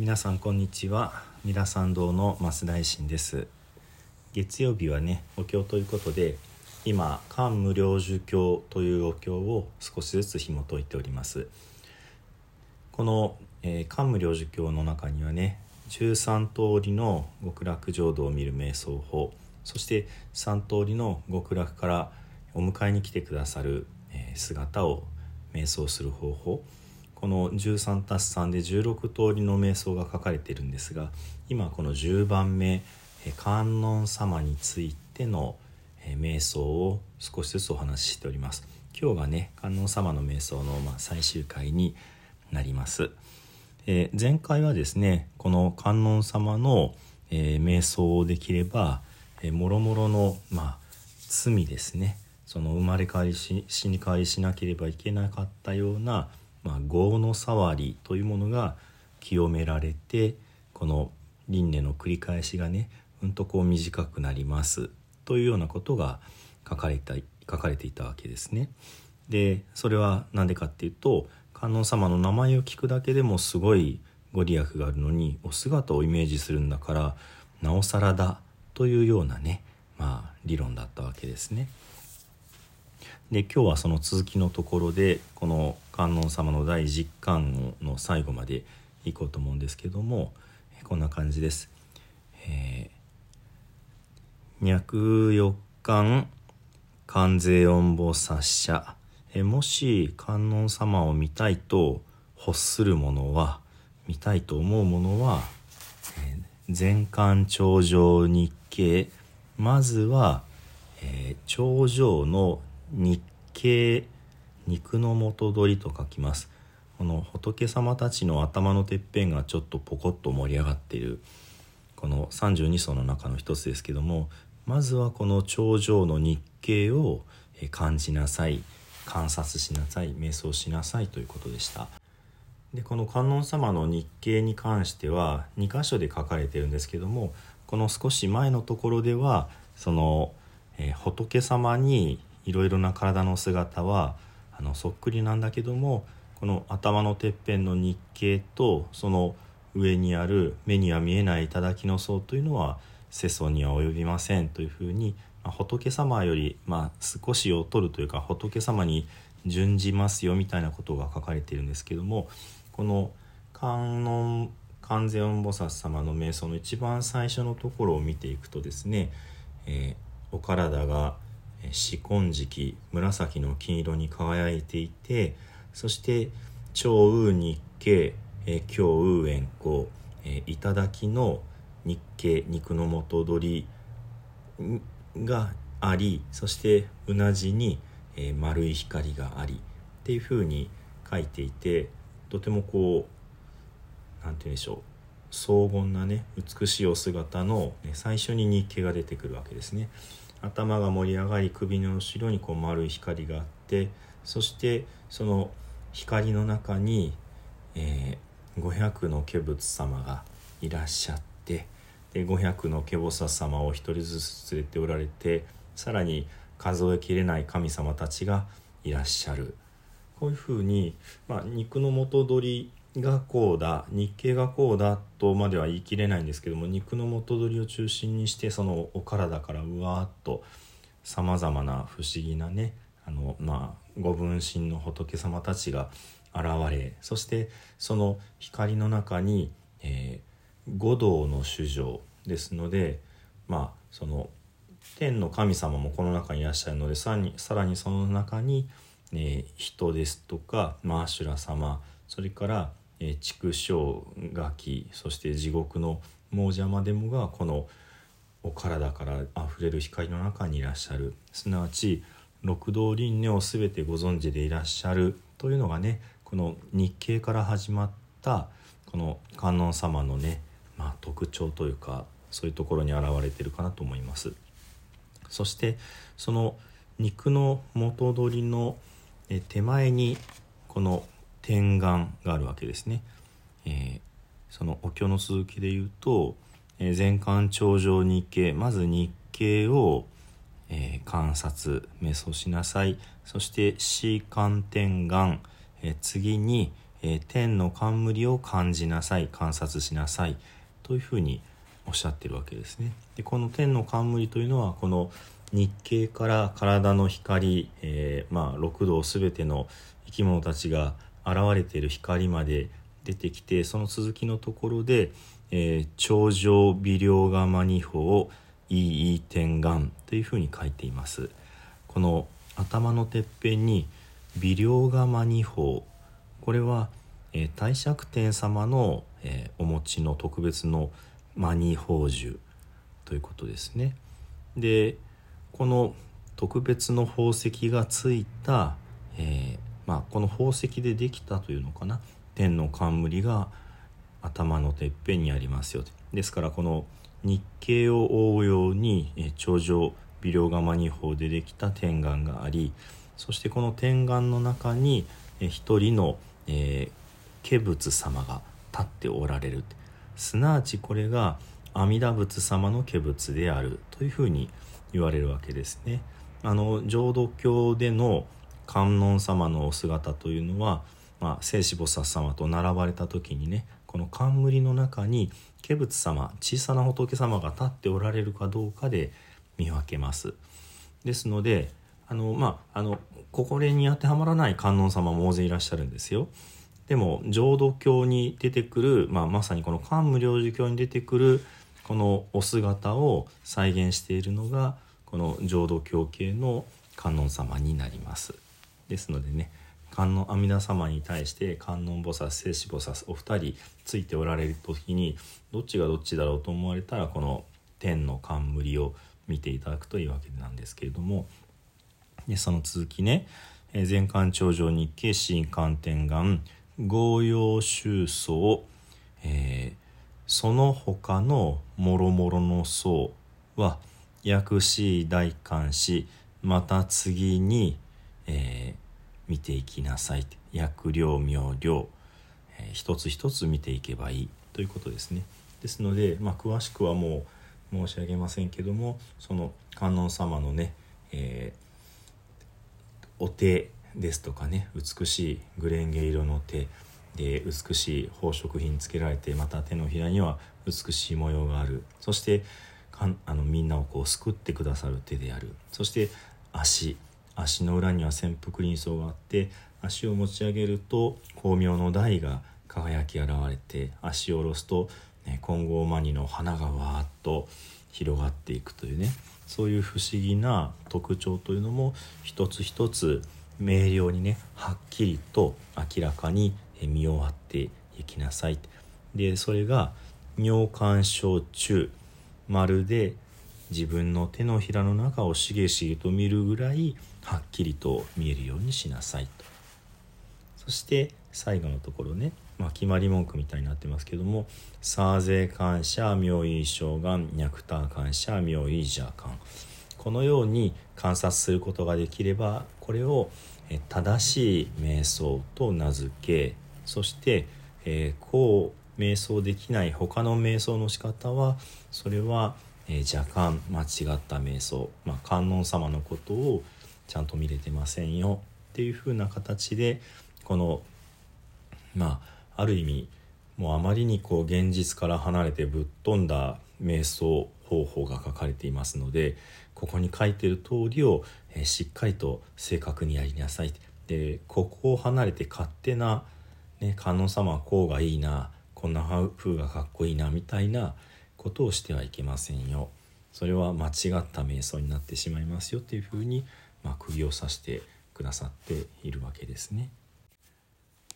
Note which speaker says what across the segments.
Speaker 1: 皆さんこんにちは。三田参道の増大臣です。月曜日はねお経ということで今漢無量寿経というお経を少しずつ紐解いております。この、えー、漢無量寿経の中にはね13通りの極楽浄土を見る瞑想法そして3通りの極楽からお迎えに来てくださる、え、姿を瞑想する方法この13たす3で16通りの瞑想が書かれているんですが今この10番目観音様についての瞑想を少しずつお話ししております。今日がね観音様の瞑想のま最終回になります、え前回はですねこの観音様の、え瞑想をできれば、えもろもろのまあ罪ですね。その生まれ変わりし死に変わりしなければいけなかったようなまあ、業の触りというものが清められてこの輪廻の繰り返しがねうんとこう短くなりますというようなことが書かれた書かれていたわけですね。でそれは何でかっていうと観音様の名前を聞くだけでもすごいご利益があるのにお姿をイメージするんだからなおさらだというようなねまあ理論だったわけですね。で今日はその続きのところでこの観音様の第10巻の最後までいこうと思うんですけどもこんな感じです。えー、脈四巻観世音菩薩者えもし観音様を見たいと欲する者は見たいと思う者は、え、全巻頂上日経まずは、えー、頂上の日経肉の元取りと書きます。この仏様たちの頭のてっぺんがちょっとポコッと盛り上がっている。この32層の中の一つですけどもまずはこの頂上の日経を感じなさい。観察しなさい。瞑想しなさい。ということでした。でこの観音様の日経に関しては2箇所で書かれてるんですけどもこの少し前のところではその、えー、仏様にいろいろな体の姿はあのそっくりなんだけどもこの頭のてっぺんの日経とその上にある目には見えない頂の層というのは世相には及びませんというふうに、まあ、仏様より、まあ、少しを取るというか仏様に準じますよみたいなことが書かれているんですけどもこの観音観世音菩薩様の瞑想の一番最初のところを見ていくとですね、えー、お体が「四根敷紫の金色に輝いていてそして長雨日経京雨円光頂の日経肉の元取りがありそしてうなじに丸い光がありっていうふうに書いていてとてもこう何て言うんでしょう荘厳なね美しいお姿の最初に日経が出てくるわけですね。頭が盛り上がり首の後ろにこう丸い光があってそしてその光の中に、えー、500の化仏様がいらっしゃってで500の化菩薩様を一人ずつ連れておられてさらに数えきれない神様たちがいらっしゃる。こういうふうに、まあ、肉の元取りがこうだ。日系がこうだとまでは言い切れないんですけども肉の元取りを中心にしてそのお体からうわーっとさまざまな不思議なねあの、まあ、ご分身の仏様たちが現れそしてその光の中に、えー、五道の主情ですのでまあその天の神様もこの中にいらっしゃるのでさらにさらにその中に、えー、人ですとかマーシュラ様それからえ畜生ガキそして地獄の亡者までもがこのお体からあふれる光の中にいらっしゃるすなわち六道輪廻を全てご存知でいらっしゃるというのがねこの日経から始まったこの観音様のね、まあ、特徴というかそういうところに現れてるかなと思います。そしてその肉の元取りの手前にこの天眼があるわけですね。えー、そのお経の続きで言うと、えー、全観頂上日経まず日経を、えー、観察瞑想しなさいそして四観天眼、えー、次に、えー、天の冠を感じなさい観察しなさいというふうにおっしゃってるわけですね。でこの天の冠というのはこの日経から体の光、えー、まあ、六道全ての生き物たちが現れている光まで出てきてその続きのところで「えー、頂上微量釜二法いい天眼」というふうに書いています。この頭のてっぺんに微量釜二法これは、えー、大釈天様の、えー、お持ちの特別のマニ宝珠ということですね。でこの特別の宝石がついた、えー、まあ、この宝石でできたというのかな。天の冠が頭のてっぺんにありますよですからこの日経を覆うように、頂上微量釜二法でできた天眼がありそしてこの天眼の中に、一人の、えー、化仏様が立っておられる。すなわちこれが阿弥陀仏様の化仏であるというふうに言われるわけですね。あの浄土教での観音様のお姿というのは、まあ、聖子菩薩様と並ばれた時にねこの冠の中に化仏様小さな仏様が立っておられるかどうかで見分けます。ですのであのまああのここに当てはまらない観音様も大勢いらっしゃるんですよ。でも浄土教に出てくる、まあ、まさにこの漢無量寿経に出てくるこのお姿を再現しているのがこの浄土教系の観音様になります。ですのでね観音阿弥陀様に対して観音菩薩聖子菩薩お二人ついておられる時にどっちがどっちだろうと思われたらこの天の冠を見ていただくというわけなんですけれどもでその続きね「全観頂上日経新観天眼合用宗層」えー、その他のもろもろの層は薬師大観師また次に「えー、見ていきなさい。薬量妙量、えー、一つ一つ見ていけばいい。ということですね。ですので、まあ、詳しくはもう申し上げませんけどもその観音様のね、えー、お手ですとかね美しいグレンゲ色の手で美しい宝飾品つけられてまた手のひらには美しい模様がある。そしてかんあのみんなをこう救ってくださる手である。そして足。足の裏には潜伏輪層があって足を持ち上げると光明の台が輝き現れて足を下ろすと、ね、金剛マニの花がわーっと広がっていくというねそういう不思議な特徴というのも一つ一つ明瞭にねはっきりと明らかに見終わっていきなさい。でそれが尿管症中。まるで自分の手のひらの中をしげしげと見るぐらいはっきりと見えるようにしなさいと。そして最後のところね、まあ、決まり文句みたいになってますけども「サーゼ感謝妙意将願脈ター感謝妙意ジャ感」このように観察することができればこれを正しい瞑想と名付けそして、えー、こう瞑想できない他の瞑想の仕方はそれはえー、若干間違った瞑想、まあ、観音様のことをちゃんと見れてませんよっていう風な形でこのまあある意味もうあまりにこう現実から離れてぶっ飛んだ瞑想方法が書かれていますのでここに書いてる通りを、えー、しっかりと正確にやりなさい。でここを離れて勝手な、ね、観音様はこうがいいなこんな風がかっこいいなみたいなことをしてはいけませんよそれは間違った瞑想になってしまいますよっていうふうに、まあ、釘を刺してくださっているわけですね。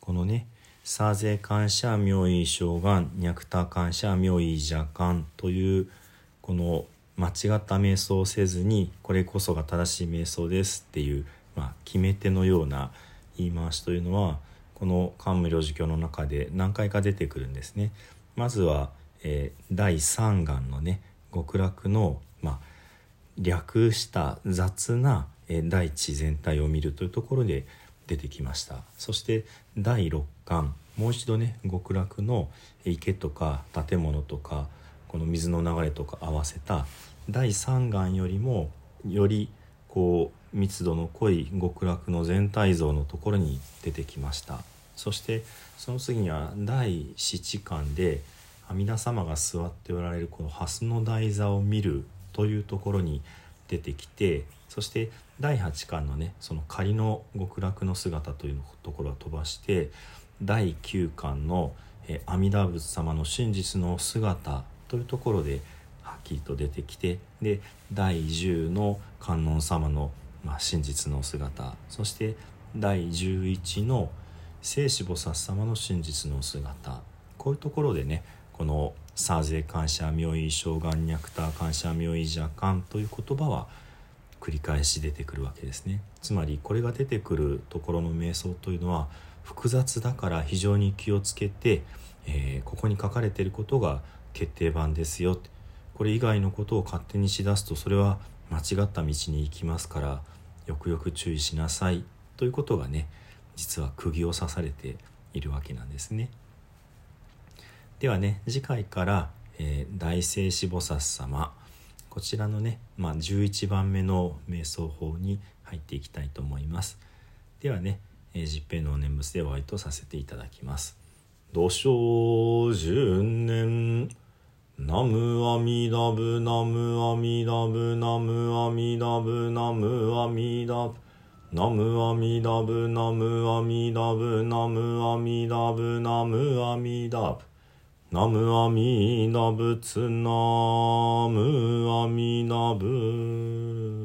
Speaker 1: このね「サーゼ感謝妙意将願脈多感謝妙意邪感」というこの間違った瞑想をせずにこれこそが正しい瞑想ですっていう、まあ、決め手のような言い回しというのはこの「漢無量寿経」の中で何回か出てくるんですね。まずはえー、第3眼のね極楽の、まあ、略した雑な、えー、大地全体を見るというところで出てきました。そして第6巻もう一度ね極楽の池とか建物とかこの水の流れとか合わせた第3眼よりもよりこう密度の濃い極楽の全体像のところに出てきました。そしてその次には第七巻で阿弥陀様が座っておられるこの蓮の台座を見るというところに出てきてそして第8巻のねその仮の極楽の姿というところは飛ばして第9巻の阿弥陀仏様の真実の姿というところではっきりと出てきてで第10の観音様の、まあ、真実の姿そして第11の聖子菩薩様の真実の姿こういうところでねこの「サーゼ感謝妙意正願ニャクター感謝妙意邪感」という言葉は繰り返し出てくるわけですねつまりこれが出てくるところの瞑想というのは複雑だから非常に気をつけて、えー、ここに書かれていることが決定版ですよこれ以外のことを勝手にしだすとそれは間違った道に行きますからよくよく注意しなさいということがね実は釘を刺されているわけなんですね。ではね次回から、えー、大聖子菩薩様こちらのね、まあ、11番目の瞑想法に入っていきたいと思います。ではね、えー、十平の念仏でお会いとさせていただきます。土生十年ナムアミダブナムアミダブナムアミダブナムアミダブナムアミダブナムアミダブナムアミダブナムアミダブ。ナムアミ陀ナブツナムアミナブ。